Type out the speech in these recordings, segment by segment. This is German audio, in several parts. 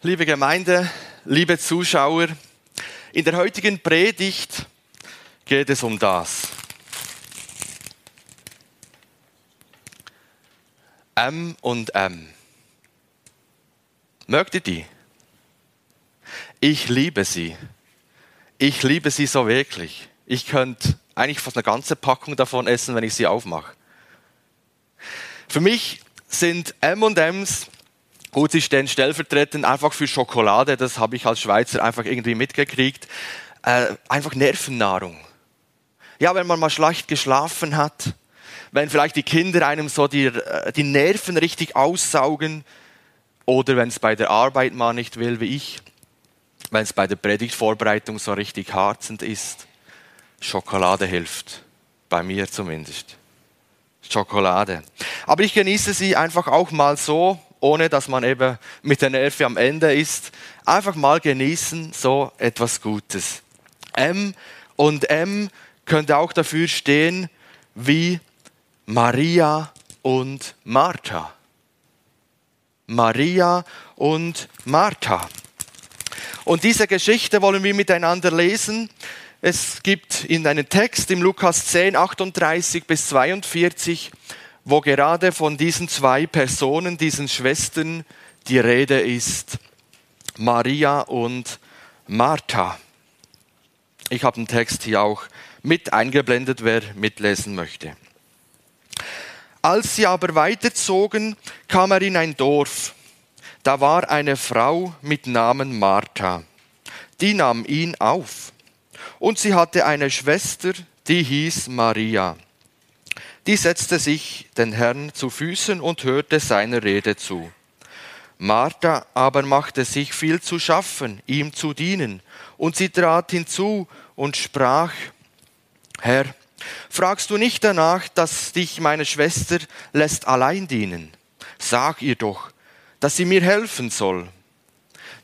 Liebe Gemeinde, liebe Zuschauer, in der heutigen Predigt geht es um das. M und M. Mögt ihr die? Ich liebe sie. Ich liebe sie so wirklich. Ich könnte eigentlich fast eine ganze Packung davon essen, wenn ich sie aufmache. Für mich sind M&Ms Gut, sie stehen stellvertretend einfach für Schokolade, das habe ich als Schweizer einfach irgendwie mitgekriegt. Äh, einfach Nervennahrung. Ja, wenn man mal schlecht geschlafen hat, wenn vielleicht die Kinder einem so die, äh, die Nerven richtig aussaugen oder wenn es bei der Arbeit mal nicht will, wie ich, wenn es bei der Predigtvorbereitung so richtig harzend ist. Schokolade hilft, bei mir zumindest. Schokolade. Aber ich genieße sie einfach auch mal so, ohne dass man eben mit der Nerven am Ende ist. Einfach mal genießen, so etwas Gutes. M und M könnte auch dafür stehen wie Maria und Martha. Maria und Martha. Und diese Geschichte wollen wir miteinander lesen. Es gibt in einem Text im Lukas 10, 38 bis 42 wo gerade von diesen zwei Personen, diesen Schwestern, die Rede ist. Maria und Martha. Ich habe den Text hier auch mit eingeblendet, wer mitlesen möchte. Als sie aber weiterzogen, kam er in ein Dorf. Da war eine Frau mit Namen Martha. Die nahm ihn auf. Und sie hatte eine Schwester, die hieß Maria. Die setzte sich den Herrn zu Füßen und hörte seiner Rede zu. Martha aber machte sich viel zu schaffen, ihm zu dienen, und sie trat hinzu und sprach, Herr, fragst du nicht danach, dass dich meine Schwester lässt allein dienen? Sag ihr doch, dass sie mir helfen soll.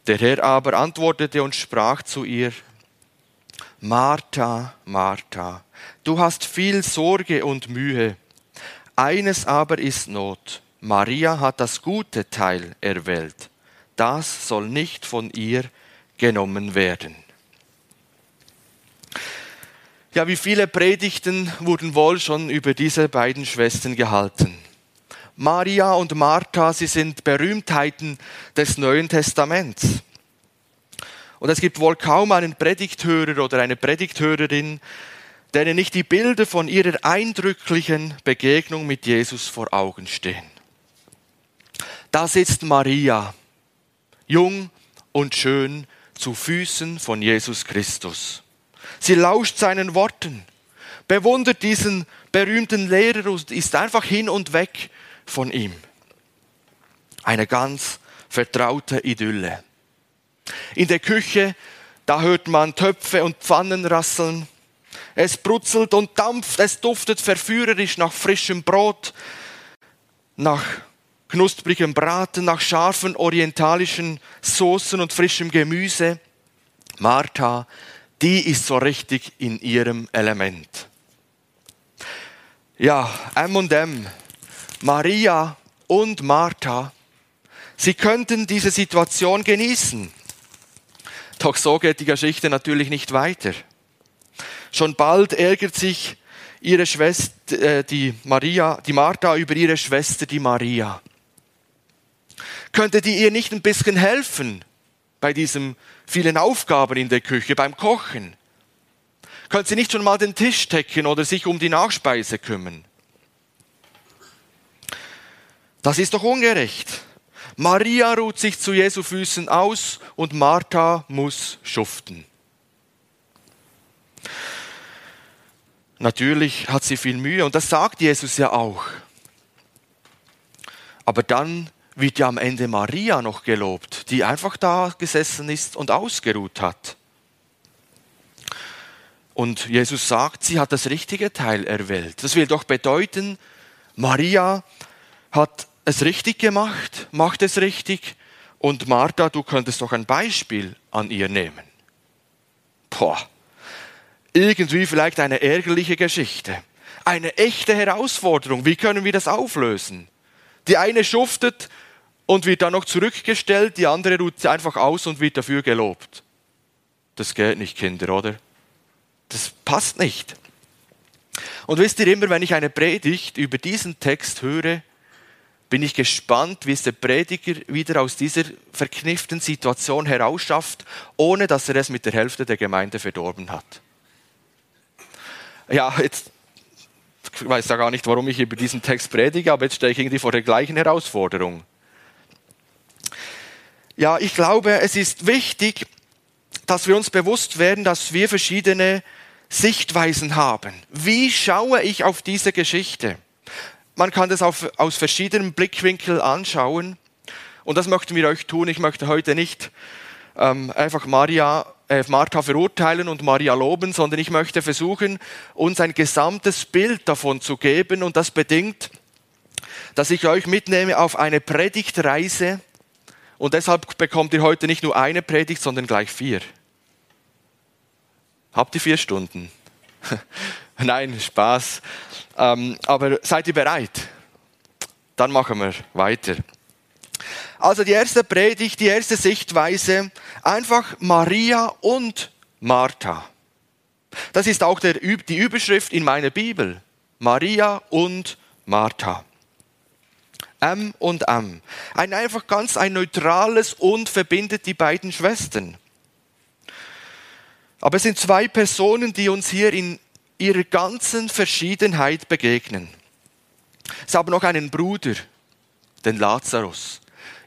Der Herr aber antwortete und sprach zu ihr, Martha, Martha, du hast viel Sorge und Mühe. Eines aber ist Not. Maria hat das gute Teil erwählt. Das soll nicht von ihr genommen werden. Ja, wie viele Predigten wurden wohl schon über diese beiden Schwestern gehalten? Maria und Martha, sie sind Berühmtheiten des Neuen Testaments. Und es gibt wohl kaum einen Predigthörer oder eine Predigthörerin, denen nicht die Bilder von ihrer eindrücklichen Begegnung mit Jesus vor Augen stehen. Da sitzt Maria, jung und schön, zu Füßen von Jesus Christus. Sie lauscht seinen Worten, bewundert diesen berühmten Lehrer und ist einfach hin und weg von ihm. Eine ganz vertraute Idylle. In der Küche, da hört man Töpfe und Pfannen rasseln. Es brutzelt und dampft, es duftet verführerisch nach frischem Brot, nach knusprigem Braten, nach scharfen orientalischen Soßen und frischem Gemüse. Martha, die ist so richtig in ihrem Element. Ja, M und M, Maria und Martha, sie könnten diese Situation genießen. Doch so geht die Geschichte natürlich nicht weiter. Schon bald ärgert sich ihre Schwester, äh, die Maria, die Martha über ihre Schwester, die Maria. Könnte die ihr nicht ein bisschen helfen bei diesen vielen Aufgaben in der Küche, beim Kochen? Könnte sie nicht schon mal den Tisch decken oder sich um die Nachspeise kümmern? Das ist doch ungerecht. Maria ruht sich zu Jesu Füßen aus und Martha muss schuften. Natürlich hat sie viel Mühe und das sagt Jesus ja auch. Aber dann wird ja am Ende Maria noch gelobt, die einfach da gesessen ist und ausgeruht hat. Und Jesus sagt, sie hat das richtige Teil erwählt. Das will doch bedeuten, Maria hat es richtig gemacht, macht es richtig. Und Martha, du könntest doch ein Beispiel an ihr nehmen. Boah, irgendwie vielleicht eine ärgerliche Geschichte. Eine echte Herausforderung. Wie können wir das auflösen? Die eine schuftet und wird dann noch zurückgestellt, die andere ruht sie einfach aus und wird dafür gelobt. Das geht nicht, Kinder, oder? Das passt nicht. Und wisst ihr immer, wenn ich eine Predigt über diesen Text höre, bin ich gespannt, wie es der Prediger wieder aus dieser verknifften Situation herausschafft, ohne dass er es mit der Hälfte der Gemeinde verdorben hat. Ja, jetzt ich weiß ja gar nicht, warum ich über diesen Text predige, aber jetzt stehe ich irgendwie vor der gleichen Herausforderung. Ja, ich glaube, es ist wichtig, dass wir uns bewusst werden, dass wir verschiedene Sichtweisen haben. Wie schaue ich auf diese Geschichte? Man kann das auf, aus verschiedenen Blickwinkeln anschauen. Und das möchten wir euch tun. Ich möchte heute nicht ähm, einfach Maria, Martha verurteilen und Maria loben, sondern ich möchte versuchen, uns ein gesamtes Bild davon zu geben. Und das bedingt, dass ich euch mitnehme auf eine Predigtreise. Und deshalb bekommt ihr heute nicht nur eine Predigt, sondern gleich vier. Habt ihr vier Stunden? Nein, Spaß. Ähm, aber seid ihr bereit? Dann machen wir weiter. Also die erste Predigt, die erste Sichtweise, einfach Maria und Martha. Das ist auch der, die Überschrift in meiner Bibel. Maria und Martha. M und M. Ein einfach ganz ein neutrales und verbindet die beiden Schwestern. Aber es sind zwei Personen, die uns hier in ihrer ganzen Verschiedenheit begegnen. Sie haben noch einen Bruder, den Lazarus.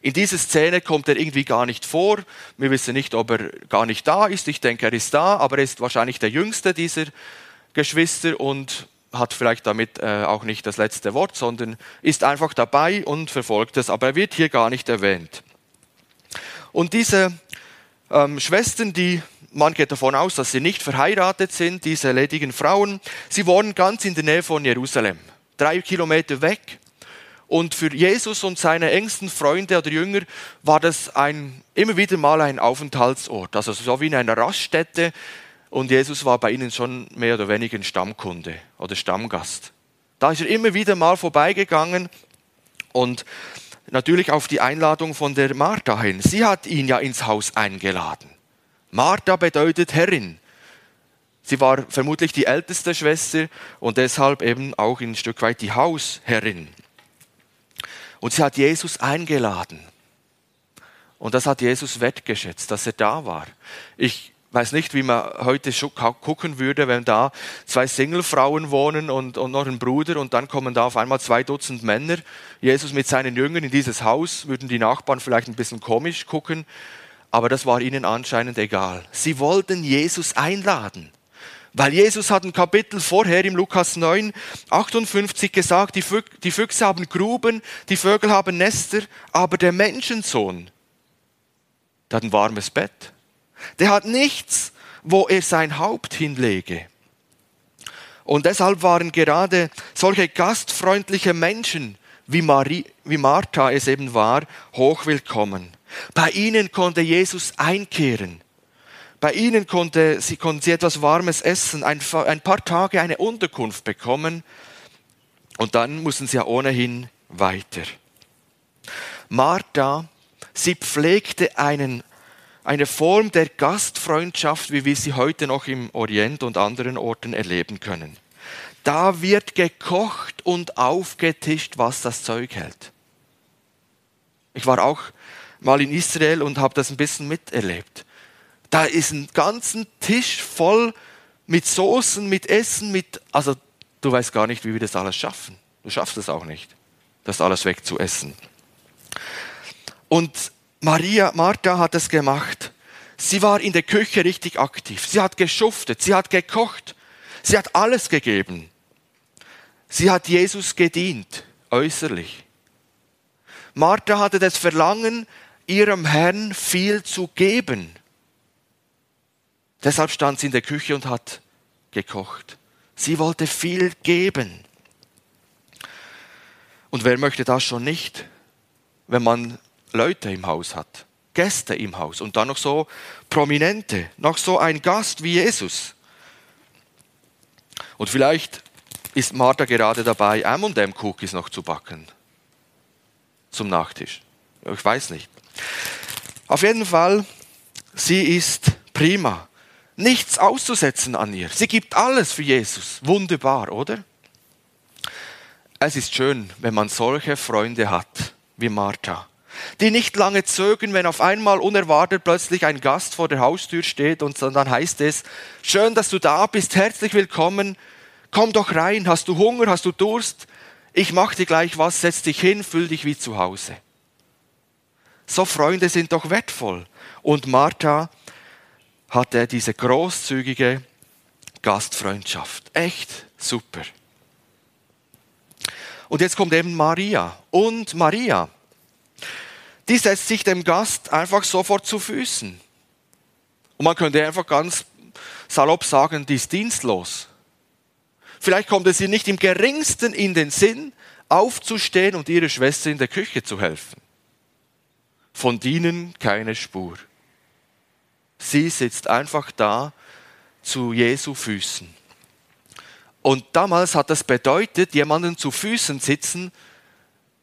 In dieser Szene kommt er irgendwie gar nicht vor. Wir wissen nicht, ob er gar nicht da ist. Ich denke, er ist da, aber er ist wahrscheinlich der jüngste dieser Geschwister und hat vielleicht damit äh, auch nicht das letzte Wort, sondern ist einfach dabei und verfolgt es. Aber er wird hier gar nicht erwähnt. Und diese ähm, Schwestern, die man geht davon aus, dass sie nicht verheiratet sind, diese ledigen Frauen. Sie wohnen ganz in der Nähe von Jerusalem, drei Kilometer weg. Und für Jesus und seine engsten Freunde oder Jünger war das ein, immer wieder mal ein Aufenthaltsort, also so wie in einer Raststätte. Und Jesus war bei ihnen schon mehr oder weniger ein Stammkunde oder Stammgast. Da ist er immer wieder mal vorbeigegangen und natürlich auf die Einladung von der Martha hin. Sie hat ihn ja ins Haus eingeladen. Martha bedeutet Herrin. Sie war vermutlich die älteste Schwester und deshalb eben auch ein Stück weit die Hausherrin. Und sie hat Jesus eingeladen. Und das hat Jesus wertgeschätzt, dass er da war. Ich weiß nicht, wie man heute gucken würde, wenn da zwei Singlefrauen wohnen und, und noch ein Bruder und dann kommen da auf einmal zwei Dutzend Männer. Jesus mit seinen Jüngern in dieses Haus, würden die Nachbarn vielleicht ein bisschen komisch gucken aber das war ihnen anscheinend egal. Sie wollten Jesus einladen. Weil Jesus hat ein Kapitel vorher im Lukas 9, 58 gesagt, die, Füchse haben Gruben, die Vögel haben Nester, aber der Menschensohn, der hat ein warmes Bett. Der hat nichts, wo er sein Haupt hinlege. Und deshalb waren gerade solche gastfreundliche Menschen, wie, Marie, wie Martha es eben war, hochwillkommen. Bei ihnen konnte Jesus einkehren. Bei ihnen konnte sie, konnten sie etwas Warmes essen, ein, ein paar Tage eine Unterkunft bekommen und dann mussten sie ja ohnehin weiter. Martha, sie pflegte einen, eine Form der Gastfreundschaft, wie wir sie heute noch im Orient und anderen Orten erleben können. Da wird gekocht und aufgetischt, was das Zeug hält. Ich war auch mal in Israel und habe das ein bisschen miterlebt. Da ist ein ganzen Tisch voll mit Soßen, mit Essen, mit, also du weißt gar nicht, wie wir das alles schaffen. Du schaffst es auch nicht, das alles wegzuessen. Und Maria, Martha hat es gemacht. Sie war in der Küche richtig aktiv. Sie hat geschuftet, sie hat gekocht, sie hat alles gegeben. Sie hat Jesus gedient, äußerlich. Martha hatte das Verlangen, ihrem Herrn viel zu geben. Deshalb stand sie in der Küche und hat gekocht. Sie wollte viel geben. Und wer möchte das schon nicht, wenn man Leute im Haus hat, Gäste im Haus und dann noch so prominente, noch so ein Gast wie Jesus. Und vielleicht ist Martha gerade dabei, M&M Cookies noch zu backen zum Nachtisch. Ich weiß nicht. Auf jeden Fall, sie ist prima. Nichts auszusetzen an ihr. Sie gibt alles für Jesus. Wunderbar, oder? Es ist schön, wenn man solche Freunde hat wie Martha, die nicht lange zögern, wenn auf einmal unerwartet plötzlich ein Gast vor der Haustür steht und dann heißt es, schön, dass du da bist, herzlich willkommen, komm doch rein, hast du Hunger, hast du Durst, ich mach dir gleich was, setz dich hin, fühl dich wie zu Hause. So Freunde sind doch wertvoll. Und Martha hatte diese großzügige Gastfreundschaft. Echt super. Und jetzt kommt eben Maria. Und Maria, die setzt sich dem Gast einfach sofort zu Füßen. Und man könnte einfach ganz salopp sagen, die ist dienstlos. Vielleicht kommt es ihr nicht im geringsten in den Sinn, aufzustehen und ihrer Schwester in der Küche zu helfen. Von dienen keine Spur. Sie sitzt einfach da zu Jesu Füßen. Und damals hat das bedeutet, jemanden zu Füßen sitzen,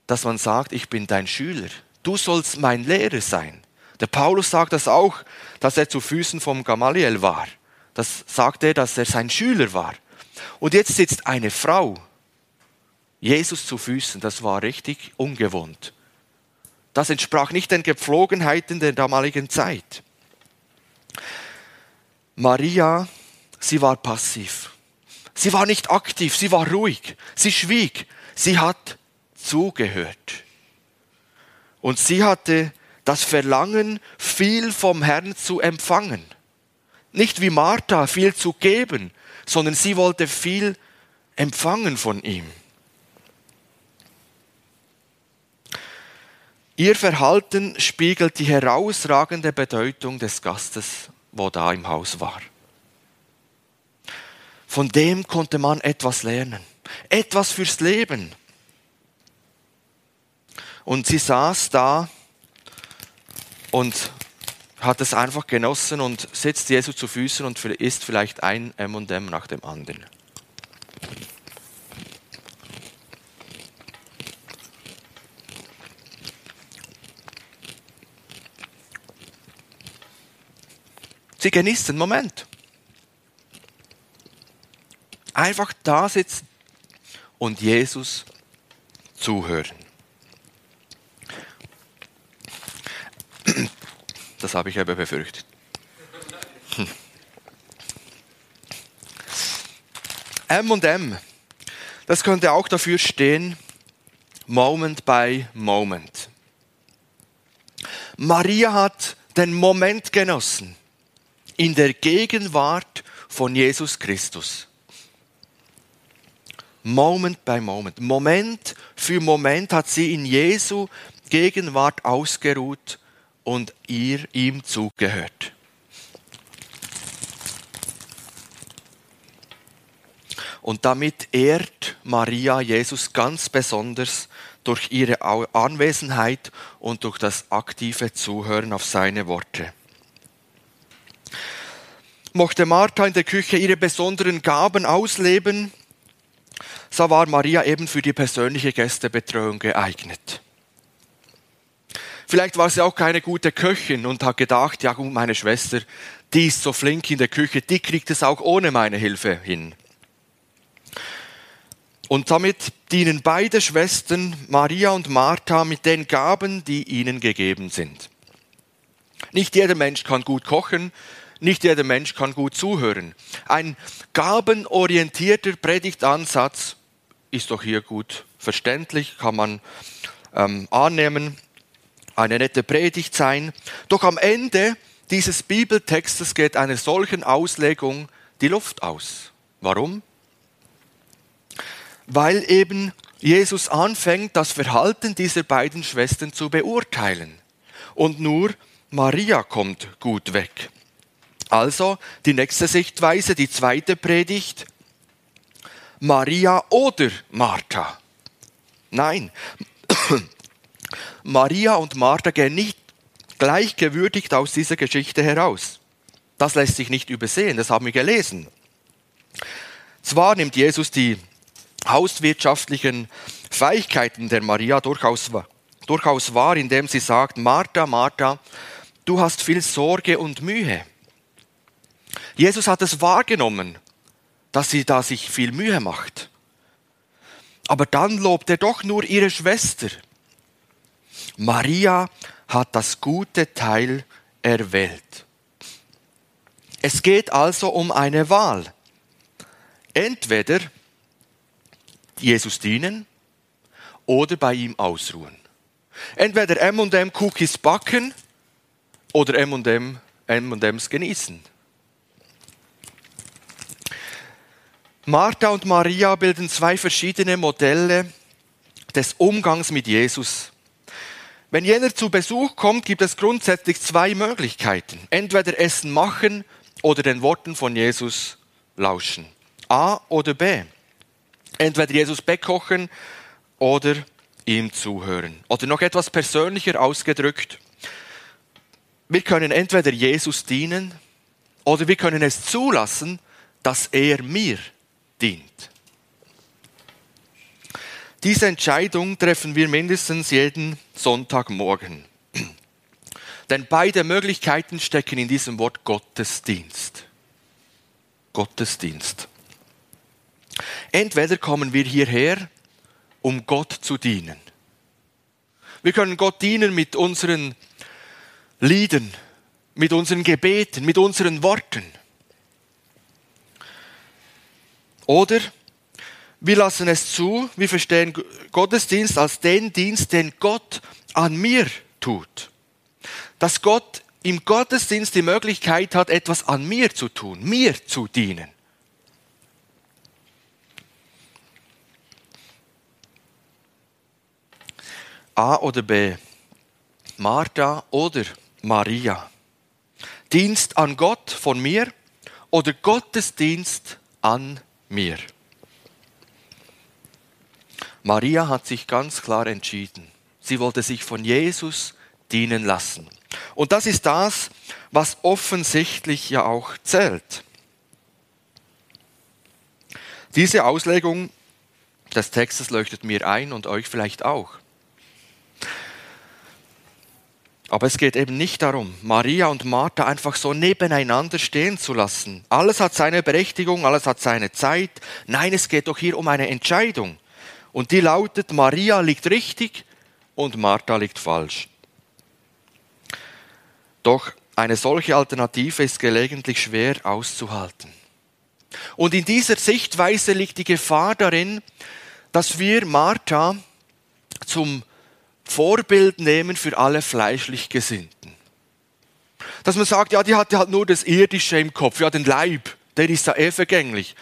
dass man sagt, ich bin dein Schüler. Du sollst mein Lehrer sein. Der Paulus sagt das auch, dass er zu Füßen vom Gamaliel war. Das sagt er, dass er sein Schüler war. Und jetzt sitzt eine Frau Jesus zu Füßen. Das war richtig ungewohnt. Das entsprach nicht den Gepflogenheiten der damaligen Zeit. Maria, sie war passiv. Sie war nicht aktiv, sie war ruhig, sie schwieg, sie hat zugehört. Und sie hatte das Verlangen, viel vom Herrn zu empfangen. Nicht wie Martha viel zu geben, sondern sie wollte viel empfangen von ihm. Ihr Verhalten spiegelt die herausragende Bedeutung des Gastes, wo da im Haus war. Von dem konnte man etwas lernen. Etwas fürs Leben. Und sie saß da und hat es einfach genossen und sitzt Jesus zu Füßen und isst vielleicht ein M&M nach dem anderen. Sie genießt den Moment. Einfach da sitzen und Jesus zuhören. Das habe ich aber befürchtet. M und M, das könnte auch dafür stehen, Moment by Moment. Maria hat den Moment genossen in der Gegenwart von Jesus Christus. Moment by Moment. Moment für Moment hat sie in Jesu Gegenwart ausgeruht und ihr ihm zugehört. Und damit ehrt Maria Jesus ganz besonders durch ihre Anwesenheit und durch das aktive Zuhören auf seine Worte. Mochte Martha in der Küche ihre besonderen Gaben ausleben, so war Maria eben für die persönliche Gästebetreuung geeignet. Vielleicht war sie auch keine gute Köchin und hat gedacht, ja gut, meine Schwester, die ist so flink in der Küche, die kriegt es auch ohne meine Hilfe hin. Und damit dienen beide Schwestern, Maria und Martha, mit den Gaben, die ihnen gegeben sind. Nicht jeder Mensch kann gut kochen, nicht jeder Mensch kann gut zuhören. Ein gabenorientierter Predigtansatz ist doch hier gut verständlich, kann man ähm, annehmen, eine nette Predigt sein. Doch am Ende dieses Bibeltextes geht einer solchen Auslegung die Luft aus. Warum? Weil eben Jesus anfängt, das Verhalten dieser beiden Schwestern zu beurteilen. Und nur Maria kommt gut weg. Also die nächste Sichtweise, die zweite Predigt. Maria oder Martha. Nein, Maria und Martha gehen nicht gleichgewürdigt aus dieser Geschichte heraus. Das lässt sich nicht übersehen, das haben wir gelesen. Zwar nimmt Jesus die hauswirtschaftlichen Fähigkeiten der Maria durchaus durchaus wahr, indem sie sagt, Martha, Martha, du hast viel Sorge und Mühe. Jesus hat es wahrgenommen, dass sie da sich viel Mühe macht. Aber dann lobt er doch nur ihre Schwester. Maria hat das gute Teil erwählt. Es geht also um eine Wahl. Entweder Jesus dienen oder bei ihm ausruhen. Entweder M&M Cookies backen oder M&M M&Ms genießen. Martha und Maria bilden zwei verschiedene Modelle des Umgangs mit Jesus. Wenn jener zu Besuch kommt, gibt es grundsätzlich zwei Möglichkeiten. Entweder Essen machen oder den Worten von Jesus lauschen. A oder B. Entweder Jesus bekochen oder ihm zuhören. Oder noch etwas persönlicher ausgedrückt. Wir können entweder Jesus dienen oder wir können es zulassen, dass er mir dient. Diese Entscheidung treffen wir mindestens jeden Sonntagmorgen. Denn beide Möglichkeiten stecken in diesem Wort Gottesdienst. Gottesdienst. Entweder kommen wir hierher, um Gott zu dienen. Wir können Gott dienen mit unseren Liedern, mit unseren Gebeten, mit unseren Worten. Oder wir lassen es zu, wir verstehen Gottesdienst als den Dienst, den Gott an mir tut. Dass Gott im Gottesdienst die Möglichkeit hat, etwas an mir zu tun, mir zu dienen. A oder B, Martha oder Maria. Dienst an Gott von mir oder Gottesdienst an mir. Maria hat sich ganz klar entschieden. Sie wollte sich von Jesus dienen lassen. Und das ist das, was offensichtlich ja auch zählt. Diese Auslegung des Textes leuchtet mir ein und euch vielleicht auch. Aber es geht eben nicht darum, Maria und Martha einfach so nebeneinander stehen zu lassen. Alles hat seine Berechtigung, alles hat seine Zeit. Nein, es geht doch hier um eine Entscheidung. Und die lautet, Maria liegt richtig und Martha liegt falsch. Doch eine solche Alternative ist gelegentlich schwer auszuhalten. Und in dieser Sichtweise liegt die Gefahr darin, dass wir Martha zum Vorbild nehmen für alle fleischlich Gesinnten. Dass man sagt, ja, die hatte halt nur das Irdische im Kopf, ja, den Leib, der ist ja eh vergänglich.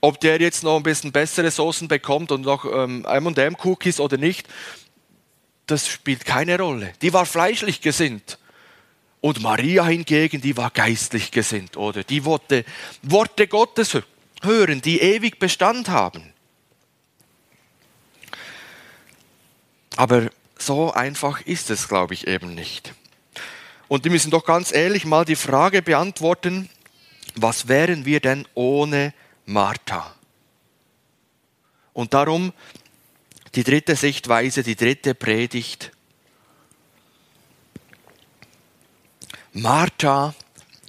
Ob der jetzt noch ein bisschen bessere Soßen bekommt und noch ähm, M&M-Cookies oder nicht, das spielt keine Rolle. Die war fleischlich gesinnt. Und Maria hingegen, die war geistlich gesinnt, oder? Die wollte Worte Gottes hören, die ewig Bestand haben. Aber so einfach ist es, glaube ich, eben nicht. Und die müssen doch ganz ehrlich mal die Frage beantworten, was wären wir denn ohne Martha? Und darum die dritte Sichtweise, die dritte Predigt. Martha,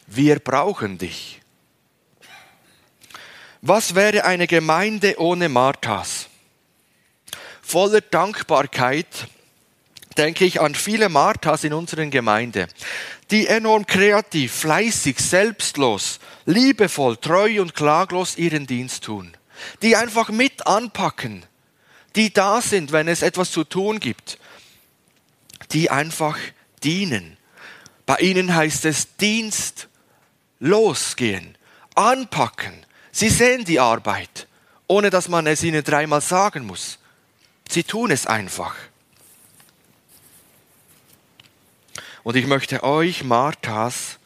wir brauchen dich. Was wäre eine Gemeinde ohne Marthas? Voller Dankbarkeit denke ich an viele Marthas in unseren Gemeinde, die enorm kreativ, fleißig, selbstlos, liebevoll, treu und klaglos ihren Dienst tun, die einfach mit anpacken, die da sind, wenn es etwas zu tun gibt, die einfach dienen. Bei ihnen heißt es Dienst, losgehen, anpacken. Sie sehen die Arbeit, ohne dass man es ihnen dreimal sagen muss. Sie tun es einfach. Und ich möchte euch, Marthas,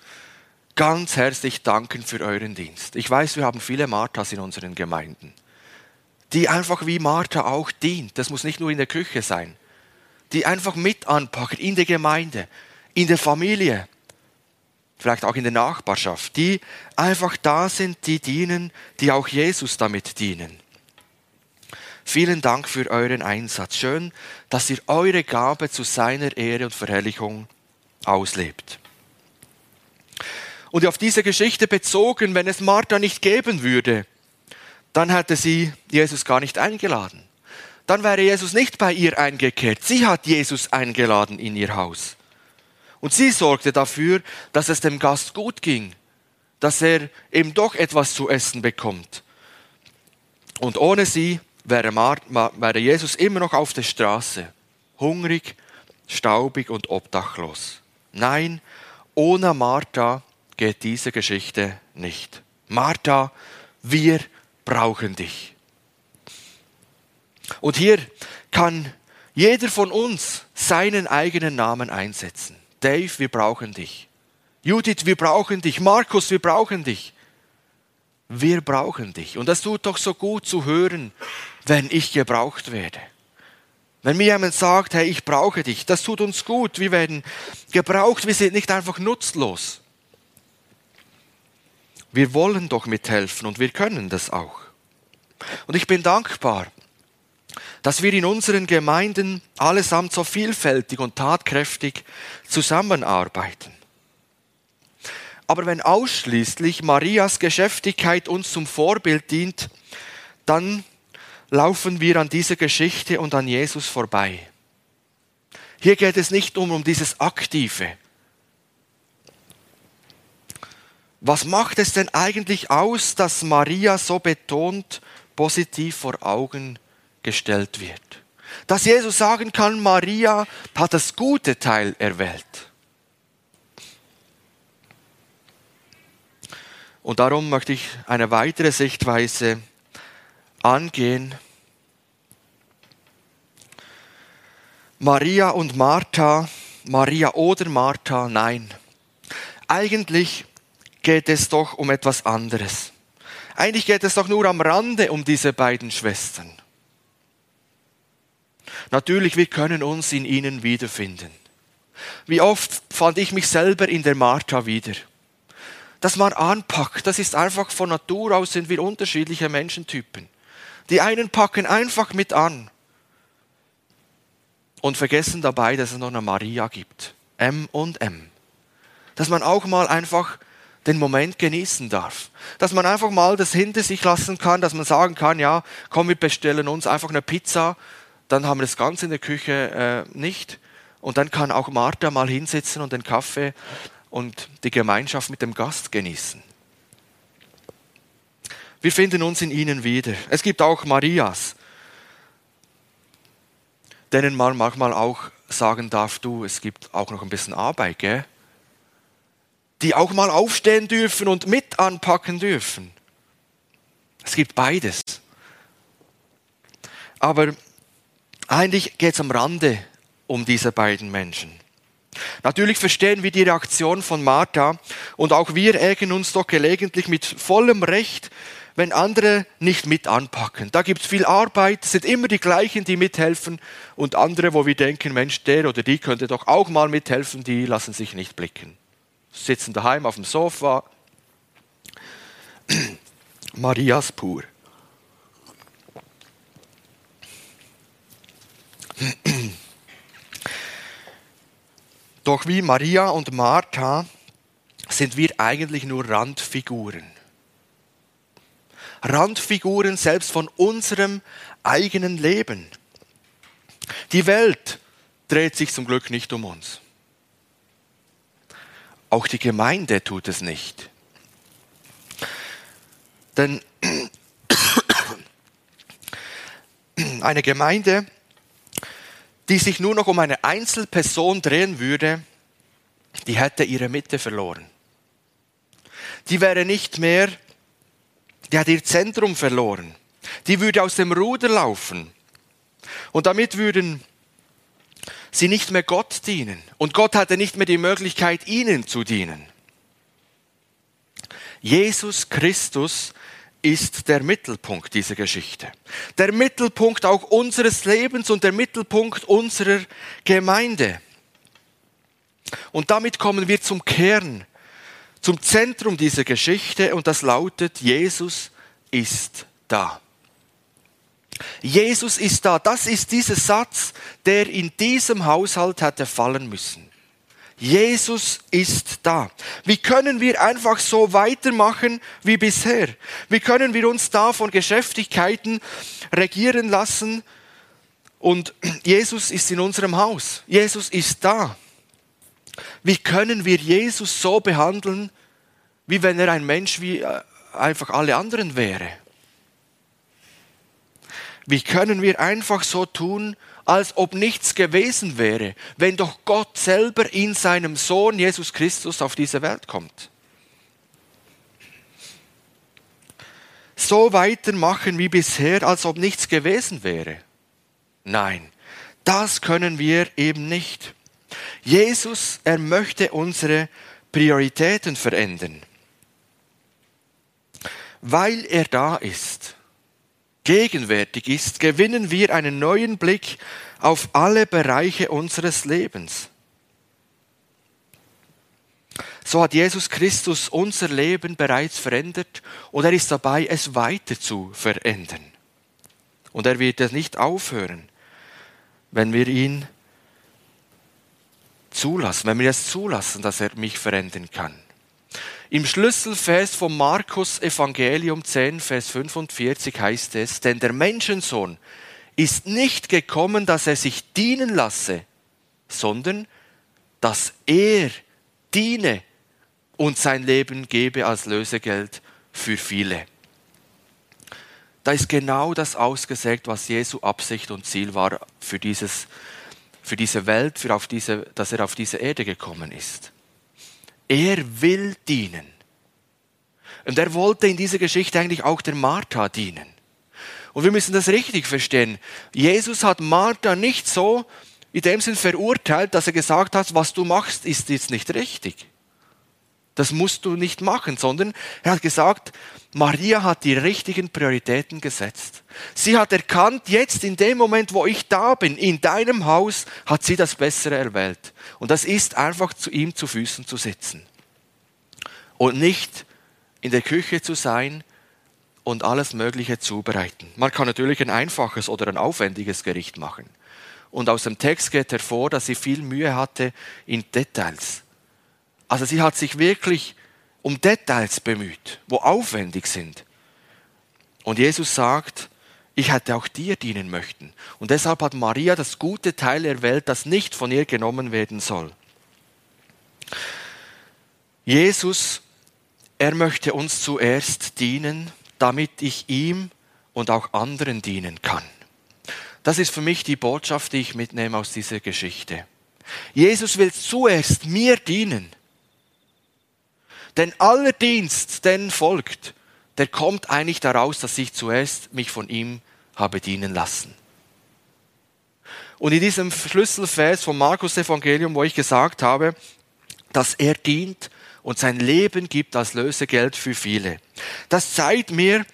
ganz herzlich danken für euren Dienst. Ich weiß, wir haben viele Marthas in unseren Gemeinden, die einfach wie Martha auch dient. Das muss nicht nur in der Küche sein. Die einfach mit anpacken in der Gemeinde, in der Familie, vielleicht auch in der Nachbarschaft, die einfach da sind, die dienen, die auch Jesus damit dienen. Vielen Dank für euren Einsatz. Schön, dass ihr eure Gabe zu seiner Ehre und Verherrlichung auslebt. Und auf diese Geschichte bezogen, wenn es Martha nicht geben würde, dann hätte sie Jesus gar nicht eingeladen. Dann wäre Jesus nicht bei ihr eingekehrt. Sie hat Jesus eingeladen in ihr Haus. Und sie sorgte dafür, dass es dem Gast gut ging, dass er eben doch etwas zu essen bekommt. Und ohne sie wäre, wäre Jesus immer noch auf der Straße, hungrig, staubig und obdachlos. Nein, ohne Martha geht diese Geschichte nicht. Martha, wir brauchen dich. Und hier kann jeder von uns seinen eigenen Namen einsetzen. Dave, wir brauchen dich. Judith, wir brauchen dich. Markus, wir brauchen dich. Wir brauchen dich. Und das tut doch so gut zu hören, wenn ich gebraucht werde. Wenn mir jemand sagt, hey, ich brauche dich, das tut uns gut. Wir werden gebraucht, wir sind nicht einfach nutzlos. Wir wollen doch mithelfen und wir können das auch. Und ich bin dankbar, dass wir in unseren Gemeinden allesamt so vielfältig und tatkräftig zusammenarbeiten. Aber wenn ausschließlich Marias Geschäftigkeit uns zum Vorbild dient, dann laufen wir an dieser Geschichte und an Jesus vorbei. Hier geht es nicht um, um dieses Aktive. Was macht es denn eigentlich aus, dass Maria so betont positiv vor Augen gestellt wird? Dass Jesus sagen kann, Maria hat das gute Teil erwählt. Und darum möchte ich eine weitere Sichtweise angehen. Maria und Martha, Maria oder Martha, nein. Eigentlich geht es doch um etwas anderes. Eigentlich geht es doch nur am Rande um diese beiden Schwestern. Natürlich, wir können uns in ihnen wiederfinden. Wie oft fand ich mich selber in der Martha wieder. Dass man anpackt, das ist einfach von Natur aus sind wir unterschiedliche Menschentypen. Die einen packen einfach mit an und vergessen dabei, dass es noch eine Maria gibt. M und M. Dass man auch mal einfach den Moment genießen darf. Dass man einfach mal das hinter sich lassen kann, dass man sagen kann, ja, komm, wir bestellen uns einfach eine Pizza, dann haben wir das Ganze in der Küche äh, nicht. Und dann kann auch Martha mal hinsitzen und den Kaffee und die Gemeinschaft mit dem Gast genießen. Wir finden uns in ihnen wieder. Es gibt auch Marias, denen man manchmal auch sagen darf, du, es gibt auch noch ein bisschen Arbeit, gell? Die auch mal aufstehen dürfen und mit anpacken dürfen. Es gibt beides. Aber eigentlich geht es am Rande um diese beiden Menschen. Natürlich verstehen wir die Reaktion von Martha und auch wir ärgern uns doch gelegentlich mit vollem Recht, wenn andere nicht mit anpacken. Da gibt es viel Arbeit, es sind immer die gleichen, die mithelfen und andere, wo wir denken, Mensch, der oder die könnte doch auch mal mithelfen, die lassen sich nicht blicken. Sitzen daheim auf dem Sofa. Marias pur. Doch wie Maria und Martha sind wir eigentlich nur Randfiguren. Randfiguren selbst von unserem eigenen Leben. Die Welt dreht sich zum Glück nicht um uns. Auch die Gemeinde tut es nicht. Denn eine Gemeinde, die sich nur noch um eine Einzelperson drehen würde, die hätte ihre Mitte verloren. Die wäre nicht mehr die hat ihr Zentrum verloren. Die würde aus dem Ruder laufen. Und damit würden sie nicht mehr Gott dienen. Und Gott hatte nicht mehr die Möglichkeit, ihnen zu dienen. Jesus Christus ist der Mittelpunkt dieser Geschichte. Der Mittelpunkt auch unseres Lebens und der Mittelpunkt unserer Gemeinde. Und damit kommen wir zum Kern zum Zentrum dieser Geschichte und das lautet, Jesus ist da. Jesus ist da. Das ist dieser Satz, der in diesem Haushalt hätte fallen müssen. Jesus ist da. Wie können wir einfach so weitermachen wie bisher? Wie können wir uns da von Geschäftigkeiten regieren lassen? Und Jesus ist in unserem Haus. Jesus ist da. Wie können wir Jesus so behandeln, wie wenn er ein Mensch wie äh, einfach alle anderen wäre? Wie können wir einfach so tun, als ob nichts gewesen wäre, wenn doch Gott selber in seinem Sohn Jesus Christus auf diese Welt kommt? So weitermachen wie bisher, als ob nichts gewesen wäre? Nein, das können wir eben nicht. Jesus, er möchte unsere Prioritäten verändern. Weil er da ist gegenwärtig ist, gewinnen wir einen neuen Blick auf alle Bereiche unseres Lebens. So hat Jesus Christus unser Leben bereits verändert und er ist dabei, es weiter zu verändern. Und er wird es nicht aufhören, wenn wir ihn zulassen, wenn wir es zulassen, dass er mich verändern kann. Im Schlüsselvers vom Markus Evangelium 10, Vers 45 heißt es, denn der Menschensohn ist nicht gekommen, dass er sich dienen lasse, sondern dass er diene und sein Leben gebe als Lösegeld für viele. Da ist genau das ausgesagt, was Jesu Absicht und Ziel war für, dieses, für diese Welt, für auf diese, dass er auf diese Erde gekommen ist. Er will dienen. Und er wollte in dieser Geschichte eigentlich auch der Martha dienen. Und wir müssen das richtig verstehen. Jesus hat Martha nicht so in dem Sinn verurteilt, dass er gesagt hat, was du machst, ist jetzt nicht richtig. Das musst du nicht machen, sondern er hat gesagt, Maria hat die richtigen Prioritäten gesetzt. Sie hat erkannt, jetzt in dem Moment, wo ich da bin, in deinem Haus, hat sie das Bessere erwählt. Und das ist einfach zu ihm zu Füßen zu sitzen. Und nicht in der Küche zu sein und alles Mögliche zubereiten. Man kann natürlich ein einfaches oder ein aufwendiges Gericht machen. Und aus dem Text geht hervor, dass sie viel Mühe hatte in Details. Also sie hat sich wirklich um Details bemüht, wo aufwendig sind. Und Jesus sagt, ich hätte auch dir dienen möchten. Und deshalb hat Maria das gute Teil erwählt, das nicht von ihr genommen werden soll. Jesus, er möchte uns zuerst dienen, damit ich ihm und auch anderen dienen kann. Das ist für mich die Botschaft, die ich mitnehme aus dieser Geschichte. Jesus will zuerst mir dienen. Denn aller Dienst, den folgt, der kommt eigentlich daraus, dass ich zuerst mich von ihm habe dienen lassen. Und in diesem Schlüsselvers vom Markus Evangelium, wo ich gesagt habe, dass er dient und sein Leben gibt als Lösegeld für viele. Das zeigt mir,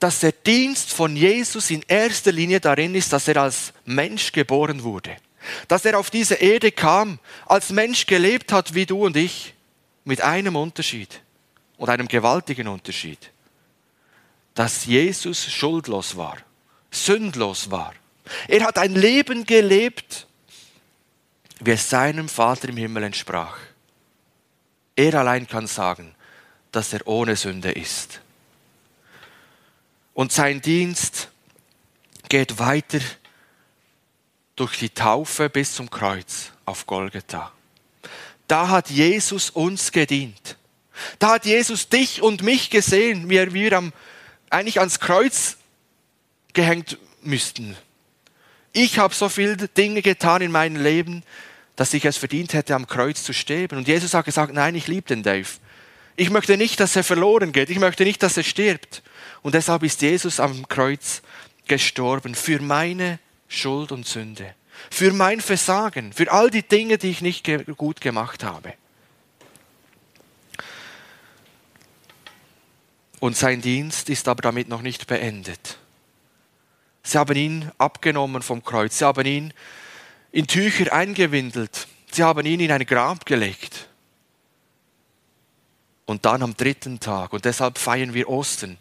dass der Dienst von Jesus in erster Linie darin ist, dass er als Mensch geboren wurde. Dass er auf diese Erde kam, als Mensch gelebt hat wie du und ich mit einem Unterschied und einem gewaltigen Unterschied, dass Jesus schuldlos war, sündlos war. Er hat ein Leben gelebt, wie es seinem Vater im Himmel entsprach. Er allein kann sagen, dass er ohne Sünde ist. Und sein Dienst geht weiter durch die Taufe bis zum Kreuz auf Golgatha. Da hat Jesus uns gedient. Da hat Jesus dich und mich gesehen, wie wir am, eigentlich ans Kreuz gehängt müssten. Ich habe so viele Dinge getan in meinem Leben, dass ich es verdient hätte, am Kreuz zu sterben. Und Jesus hat gesagt, nein, ich liebe den Dave. Ich möchte nicht, dass er verloren geht. Ich möchte nicht, dass er stirbt. Und deshalb ist Jesus am Kreuz gestorben für meine Schuld und Sünde für mein Versagen, für all die Dinge, die ich nicht gut gemacht habe. Und sein Dienst ist aber damit noch nicht beendet. Sie haben ihn abgenommen vom Kreuz, sie haben ihn in Tücher eingewindelt, sie haben ihn in ein Grab gelegt. Und dann am dritten Tag, und deshalb feiern wir Ostern,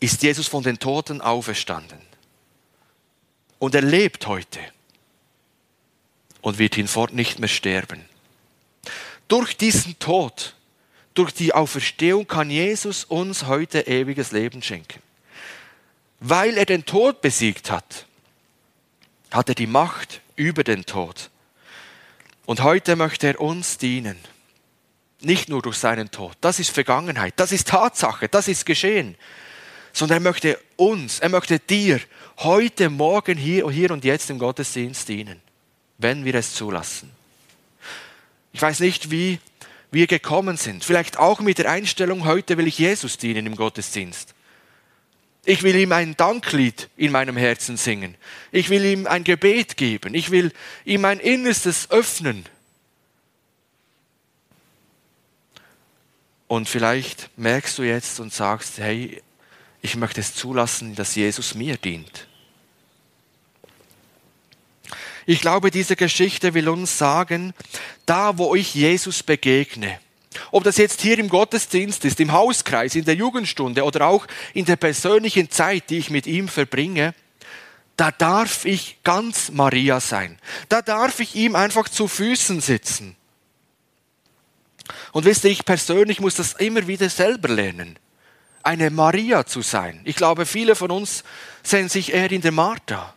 ist Jesus von den Toten auferstanden. Und er lebt heute und wird hinfort nicht mehr sterben. Durch diesen Tod, durch die Auferstehung kann Jesus uns heute ewiges Leben schenken. Weil er den Tod besiegt hat, hat er die Macht über den Tod. Und heute möchte er uns dienen. Nicht nur durch seinen Tod. Das ist Vergangenheit. Das ist Tatsache. Das ist geschehen. Sondern er möchte uns, er möchte dir heute, morgen, hier, hier und jetzt im Gottesdienst dienen. Wenn wir es zulassen. Ich weiß nicht, wie wir gekommen sind. Vielleicht auch mit der Einstellung, heute will ich Jesus dienen im Gottesdienst. Ich will ihm ein Danklied in meinem Herzen singen. Ich will ihm ein Gebet geben. Ich will ihm mein Innerstes öffnen. Und vielleicht merkst du jetzt und sagst, hey, ich möchte es zulassen, dass Jesus mir dient. Ich glaube, diese Geschichte will uns sagen, da wo ich Jesus begegne, ob das jetzt hier im Gottesdienst ist, im Hauskreis, in der Jugendstunde oder auch in der persönlichen Zeit, die ich mit ihm verbringe, da darf ich ganz Maria sein. Da darf ich ihm einfach zu Füßen sitzen. Und wisst ihr, ich persönlich muss das immer wieder selber lernen, eine Maria zu sein. Ich glaube, viele von uns sehen sich eher in der Martha.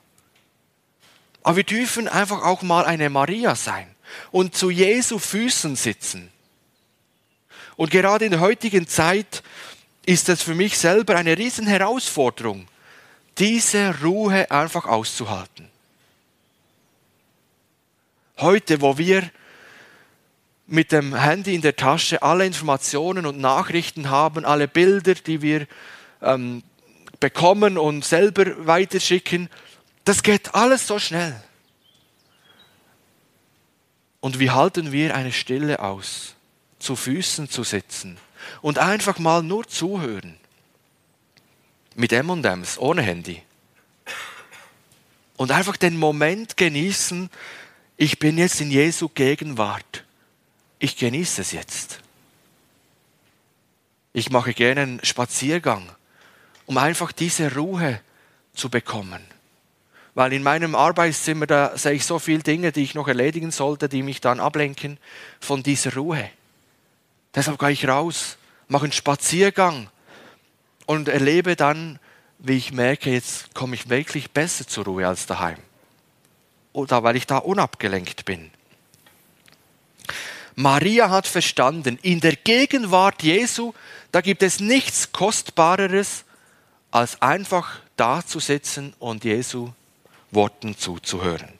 Aber wir dürfen einfach auch mal eine Maria sein und zu Jesu Füßen sitzen und gerade in der heutigen Zeit ist es für mich selber eine riesen Herausforderung, diese Ruhe einfach auszuhalten. Heute, wo wir mit dem Handy in der Tasche alle Informationen und Nachrichten haben, alle Bilder, die wir ähm, bekommen und selber weiterschicken, das geht alles so schnell. Und wie halten wir eine Stille aus? zu Füßen zu sitzen und einfach mal nur zuhören. Mit M&M's, ohne Handy. Und einfach den Moment genießen, ich bin jetzt in Jesu Gegenwart. Ich genieße es jetzt. Ich mache gerne einen Spaziergang, um einfach diese Ruhe zu bekommen. Weil in meinem Arbeitszimmer, da sehe ich so viele Dinge, die ich noch erledigen sollte, die mich dann ablenken von dieser Ruhe. Deshalb gehe ich raus, mache einen Spaziergang und erlebe dann, wie ich merke, jetzt komme ich wirklich besser zur Ruhe als daheim. Oder weil ich da unabgelenkt bin. Maria hat verstanden, in der Gegenwart Jesu, da gibt es nichts Kostbareres, als einfach da zu sitzen und Jesu Worten zuzuhören.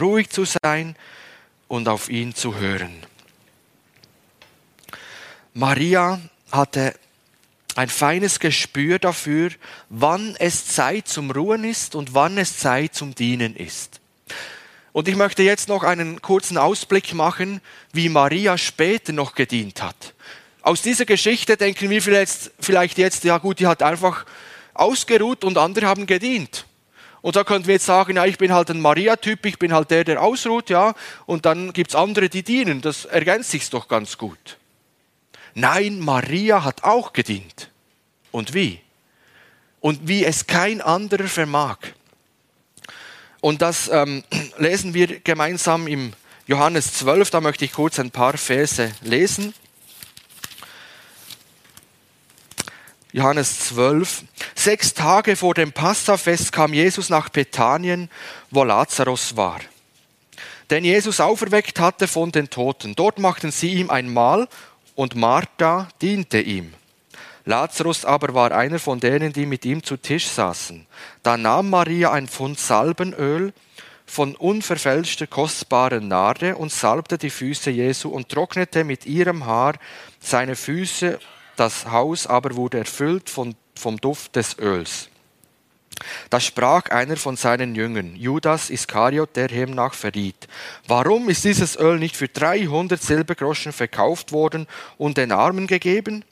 Ruhig zu sein und auf ihn zu hören. Maria hatte ein feines Gespür dafür, wann es Zeit zum Ruhen ist und wann es Zeit zum Dienen ist. Und ich möchte jetzt noch einen kurzen Ausblick machen, wie Maria später noch gedient hat. Aus dieser Geschichte denken wir vielleicht jetzt, ja gut, die hat einfach ausgeruht und andere haben gedient. Und da könnten wir jetzt sagen, ja, ich bin halt ein Maria-Typ, ich bin halt der, der ausruht, ja, und dann gibt's andere, die dienen. Das ergänzt sich doch ganz gut. Nein, Maria hat auch gedient. Und wie? Und wie es kein anderer vermag. Und das ähm, lesen wir gemeinsam im Johannes 12, da möchte ich kurz ein paar Verse lesen. Johannes 12. Sechs Tage vor dem Passafest kam Jesus nach Bethanien, wo Lazarus war. Den Jesus auferweckt hatte von den Toten. Dort machten sie ihm ein Mahl und Martha diente ihm. Lazarus aber war einer von denen, die mit ihm zu Tisch saßen. Da nahm Maria ein Pfund Salbenöl von unverfälschter kostbaren Narde und salbte die Füße Jesu und trocknete mit ihrem Haar seine Füße. Das Haus aber wurde erfüllt von, vom Duft des Öls. Da sprach einer von seinen Jüngern, Judas Iskariot, der hemnach verriet. Warum ist dieses Öl nicht für 300 Silbergroschen verkauft worden und den Armen gegeben?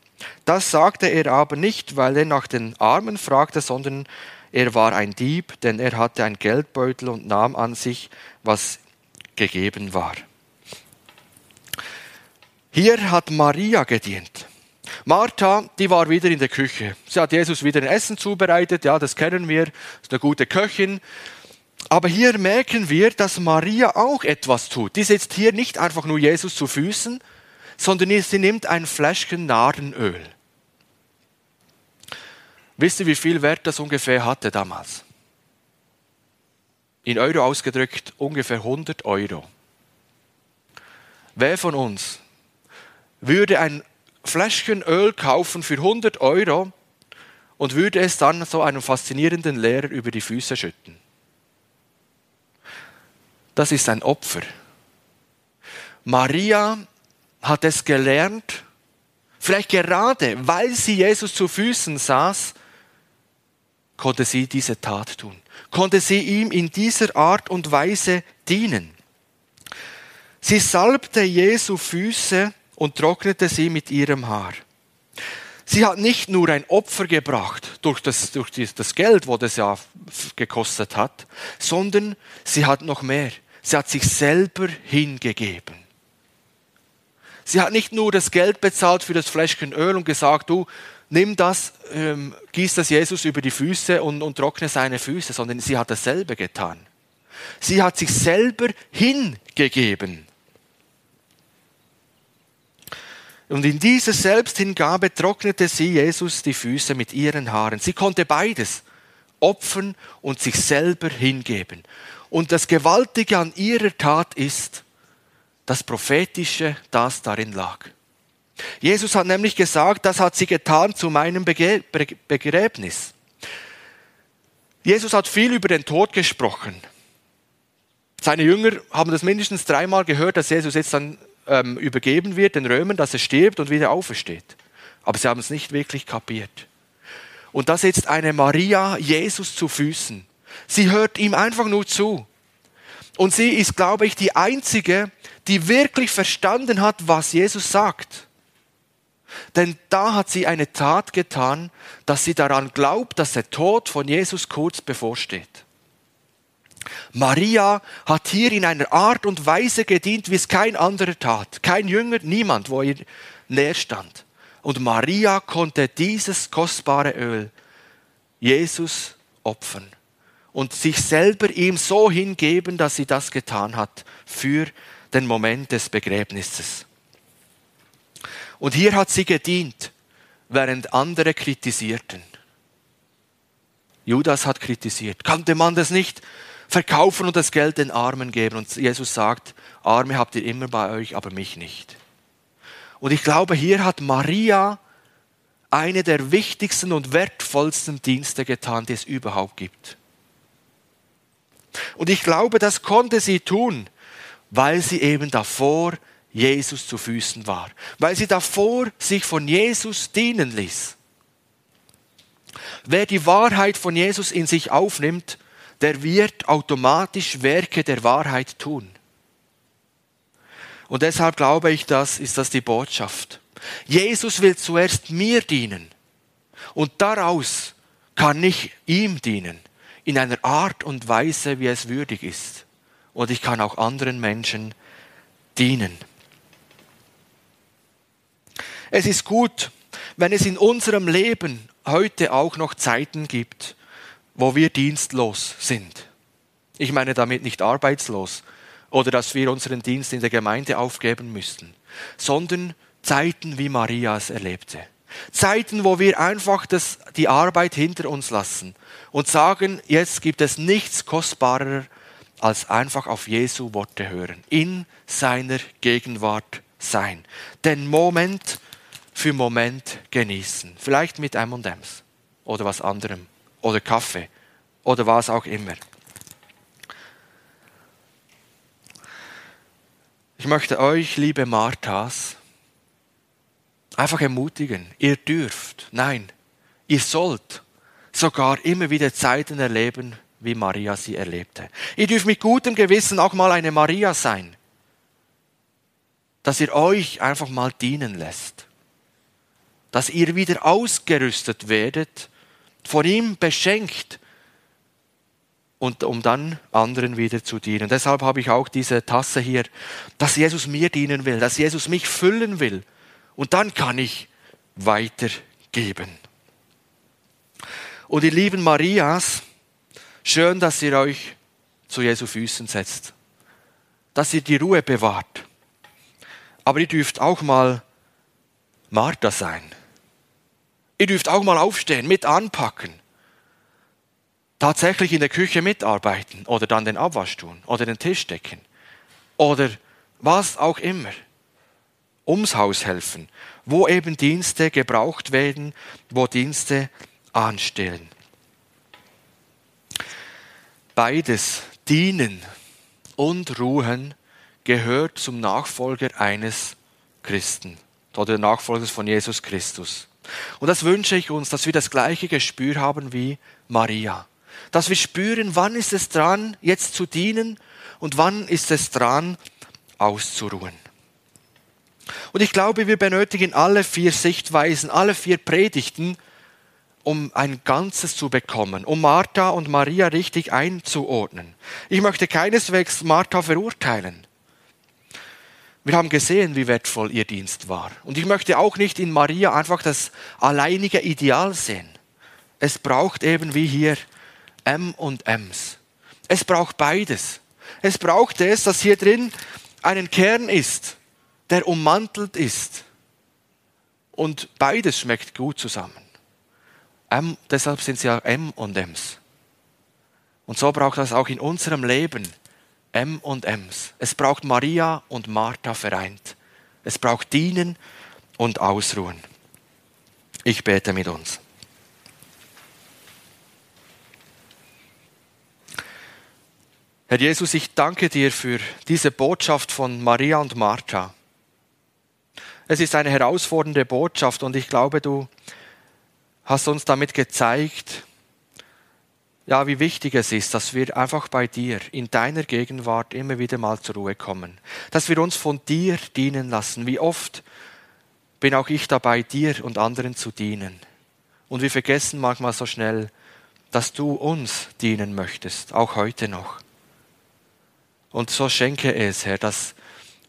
Das sagte er aber nicht, weil er nach den Armen fragte, sondern er war ein Dieb, denn er hatte ein Geldbeutel und nahm an sich, was gegeben war. Hier hat Maria gedient. Martha, die war wieder in der Küche. Sie hat Jesus wieder ein Essen zubereitet. Ja, das kennen wir. Ist eine gute Köchin. Aber hier merken wir, dass Maria auch etwas tut. Die sitzt hier nicht einfach nur Jesus zu Füßen, sondern sie nimmt ein Fläschchen Nadenöl. Wisst ihr, wie viel Wert das ungefähr hatte damals? In Euro ausgedrückt ungefähr 100 Euro. Wer von uns würde ein Fläschchen Öl kaufen für 100 Euro und würde es dann so einem faszinierenden Lehrer über die Füße schütten? Das ist ein Opfer. Maria hat es gelernt, vielleicht gerade weil sie Jesus zu Füßen saß, konnte sie diese Tat tun, konnte sie ihm in dieser Art und Weise dienen. Sie salbte Jesu Füße und trocknete sie mit ihrem Haar. Sie hat nicht nur ein Opfer gebracht durch das, durch das Geld, wo das ja gekostet hat, sondern sie hat noch mehr. Sie hat sich selber hingegeben. Sie hat nicht nur das Geld bezahlt für das Fläschchen Öl und gesagt, du, nimm das, ähm, gieß das Jesus über die Füße und, und trockne seine Füße, sondern sie hat dasselbe getan. Sie hat sich selber hingegeben. Und in dieser Selbsthingabe trocknete sie Jesus die Füße mit ihren Haaren. Sie konnte beides, opfern und sich selber hingeben. Und das Gewaltige an ihrer Tat ist, das Prophetische, das darin lag. Jesus hat nämlich gesagt, das hat sie getan zu meinem Begräbnis. Jesus hat viel über den Tod gesprochen. Seine Jünger haben das mindestens dreimal gehört, dass Jesus jetzt dann ähm, übergeben wird den Römern, dass er stirbt und wieder aufersteht. Aber sie haben es nicht wirklich kapiert. Und da sitzt eine Maria Jesus zu Füßen. Sie hört ihm einfach nur zu. Und sie ist, glaube ich, die einzige, die wirklich verstanden hat, was Jesus sagt. Denn da hat sie eine Tat getan, dass sie daran glaubt, dass der Tod von Jesus kurz bevorsteht. Maria hat hier in einer Art und Weise gedient, wie es kein anderer tat. Kein Jünger, niemand, wo ihr näher stand. Und Maria konnte dieses kostbare Öl Jesus opfern und sich selber ihm so hingeben, dass sie das getan hat für den Moment des Begräbnisses. Und hier hat sie gedient, während andere kritisierten. Judas hat kritisiert. Kannte man das nicht? Verkaufen und das Geld den Armen geben. Und Jesus sagt, Arme habt ihr immer bei euch, aber mich nicht. Und ich glaube, hier hat Maria eine der wichtigsten und wertvollsten Dienste getan, die es überhaupt gibt. Und ich glaube, das konnte sie tun, weil sie eben davor Jesus zu Füßen war, weil sie davor sich von Jesus dienen ließ. Wer die Wahrheit von Jesus in sich aufnimmt, der wird automatisch Werke der Wahrheit tun. Und deshalb glaube ich, das ist das die Botschaft. Jesus will zuerst mir dienen und daraus kann ich ihm dienen in einer Art und Weise, wie es würdig ist. Und ich kann auch anderen Menschen dienen. Es ist gut, wenn es in unserem Leben heute auch noch Zeiten gibt, wo wir dienstlos sind. Ich meine damit nicht arbeitslos oder dass wir unseren Dienst in der Gemeinde aufgeben müssten, sondern Zeiten, wie Maria es erlebte. Zeiten, wo wir einfach das, die Arbeit hinter uns lassen und sagen, jetzt gibt es nichts Kostbarer, als einfach auf Jesu Worte hören, in seiner Gegenwart sein, den Moment für Moment genießen, vielleicht mit M&M's oder was anderem oder Kaffee oder was auch immer. Ich möchte euch, liebe Marthas, einfach ermutigen, ihr dürft, nein, ihr sollt sogar immer wieder Zeiten erleben, wie Maria sie erlebte. Ihr dürft mit gutem Gewissen auch mal eine Maria sein, dass ihr euch einfach mal dienen lässt, dass ihr wieder ausgerüstet werdet, von ihm beschenkt und um dann anderen wieder zu dienen. Deshalb habe ich auch diese Tasse hier, dass Jesus mir dienen will, dass Jesus mich füllen will und dann kann ich weitergeben. Und ihr lieben Marias, schön, dass ihr euch zu Jesu Füßen setzt, dass ihr die Ruhe bewahrt. Aber ihr dürft auch mal Martha sein. Ihr dürft auch mal aufstehen, mit anpacken. Tatsächlich in der Küche mitarbeiten oder dann den Abwasch tun oder den Tisch decken oder was auch immer. Ums Haus helfen, wo eben Dienste gebraucht werden, wo Dienste anstellen. Beides, dienen und ruhen, gehört zum Nachfolger eines Christen oder Nachfolgers von Jesus Christus. Und das wünsche ich uns, dass wir das gleiche Gespür haben wie Maria. Dass wir spüren, wann ist es dran, jetzt zu dienen und wann ist es dran, auszuruhen. Und ich glaube, wir benötigen alle vier Sichtweisen, alle vier Predigten, um ein Ganzes zu bekommen, um Martha und Maria richtig einzuordnen. Ich möchte keineswegs Martha verurteilen. Wir haben gesehen, wie wertvoll ihr Dienst war. Und ich möchte auch nicht in Maria einfach das alleinige Ideal sehen. Es braucht eben wie hier M und Ms. Es braucht beides. Es braucht es, dass hier drin einen Kern ist, der ummantelt ist. Und beides schmeckt gut zusammen. M, deshalb sind es ja M und Ms. Und so braucht das auch in unserem Leben M und Ms. Es braucht Maria und Martha vereint. Es braucht Dienen und Ausruhen. Ich bete mit uns. Herr Jesus, ich danke dir für diese Botschaft von Maria und Martha. Es ist eine herausfordernde Botschaft und ich glaube, du hast uns damit gezeigt, ja, wie wichtig es ist, dass wir einfach bei dir, in deiner Gegenwart immer wieder mal zur Ruhe kommen. Dass wir uns von dir dienen lassen. Wie oft bin auch ich dabei, dir und anderen zu dienen. Und wir vergessen manchmal so schnell, dass du uns dienen möchtest, auch heute noch. Und so schenke es, Herr, dass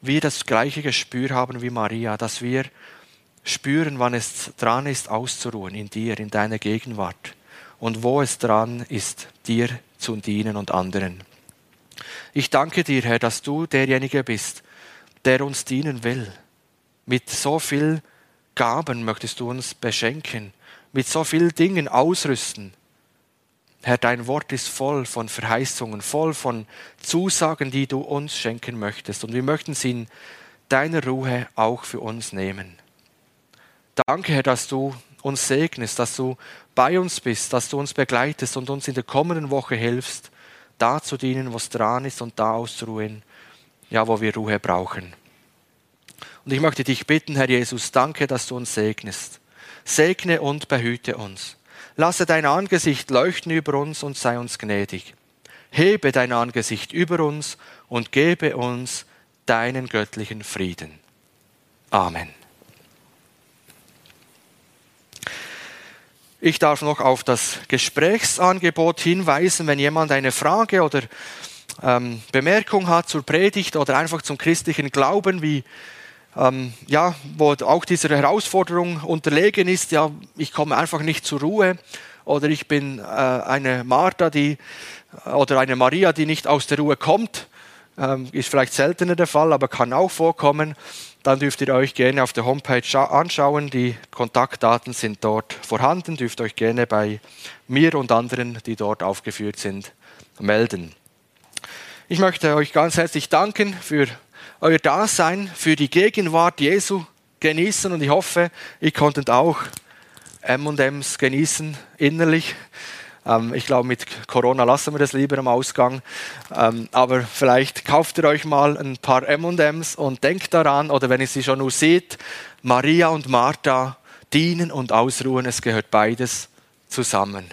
wir das gleiche Gespür haben wie Maria, dass wir spüren, wann es dran ist, auszuruhen in dir, in deiner Gegenwart und wo es dran ist, dir zu dienen und anderen. Ich danke dir, Herr, dass du derjenige bist, der uns dienen will. Mit so viel Gaben möchtest du uns beschenken, mit so vielen Dingen ausrüsten. Herr, dein Wort ist voll von Verheißungen, voll von Zusagen, die du uns schenken möchtest. Und wir möchten sie in deiner Ruhe auch für uns nehmen. Danke, Herr, dass du uns segnest, dass du bei uns bist, dass du uns begleitest und uns in der kommenden Woche hilfst, da zu dienen, was dran ist und da auszuruhen, ja, wo wir Ruhe brauchen. Und ich möchte dich bitten, Herr Jesus, danke, dass du uns segnest. Segne und behüte uns. Lasse dein Angesicht leuchten über uns und sei uns gnädig. Hebe dein Angesicht über uns und gebe uns deinen göttlichen Frieden. Amen. Ich darf noch auf das Gesprächsangebot hinweisen, wenn jemand eine Frage oder ähm, Bemerkung hat zur Predigt oder einfach zum christlichen Glauben, wie ähm, ja, wo auch dieser Herausforderung unterlegen ist, ja, ich komme einfach nicht zur Ruhe oder ich bin äh, eine Martha, die oder eine Maria, die nicht aus der Ruhe kommt, ähm, ist vielleicht seltener der Fall, aber kann auch vorkommen dann dürft ihr euch gerne auf der Homepage anschauen. Die Kontaktdaten sind dort vorhanden. Dürft euch gerne bei mir und anderen, die dort aufgeführt sind, melden. Ich möchte euch ganz herzlich danken für euer Dasein, für die Gegenwart Jesu genießen und ich hoffe, ihr konntet auch M&Ms genießen innerlich. Ähm, ich glaube, mit Corona lassen wir das lieber am Ausgang. Ähm, aber vielleicht kauft ihr euch mal ein paar MMs und denkt daran, oder wenn ihr sie schon nur seht, Maria und Martha dienen und ausruhen, es gehört beides zusammen.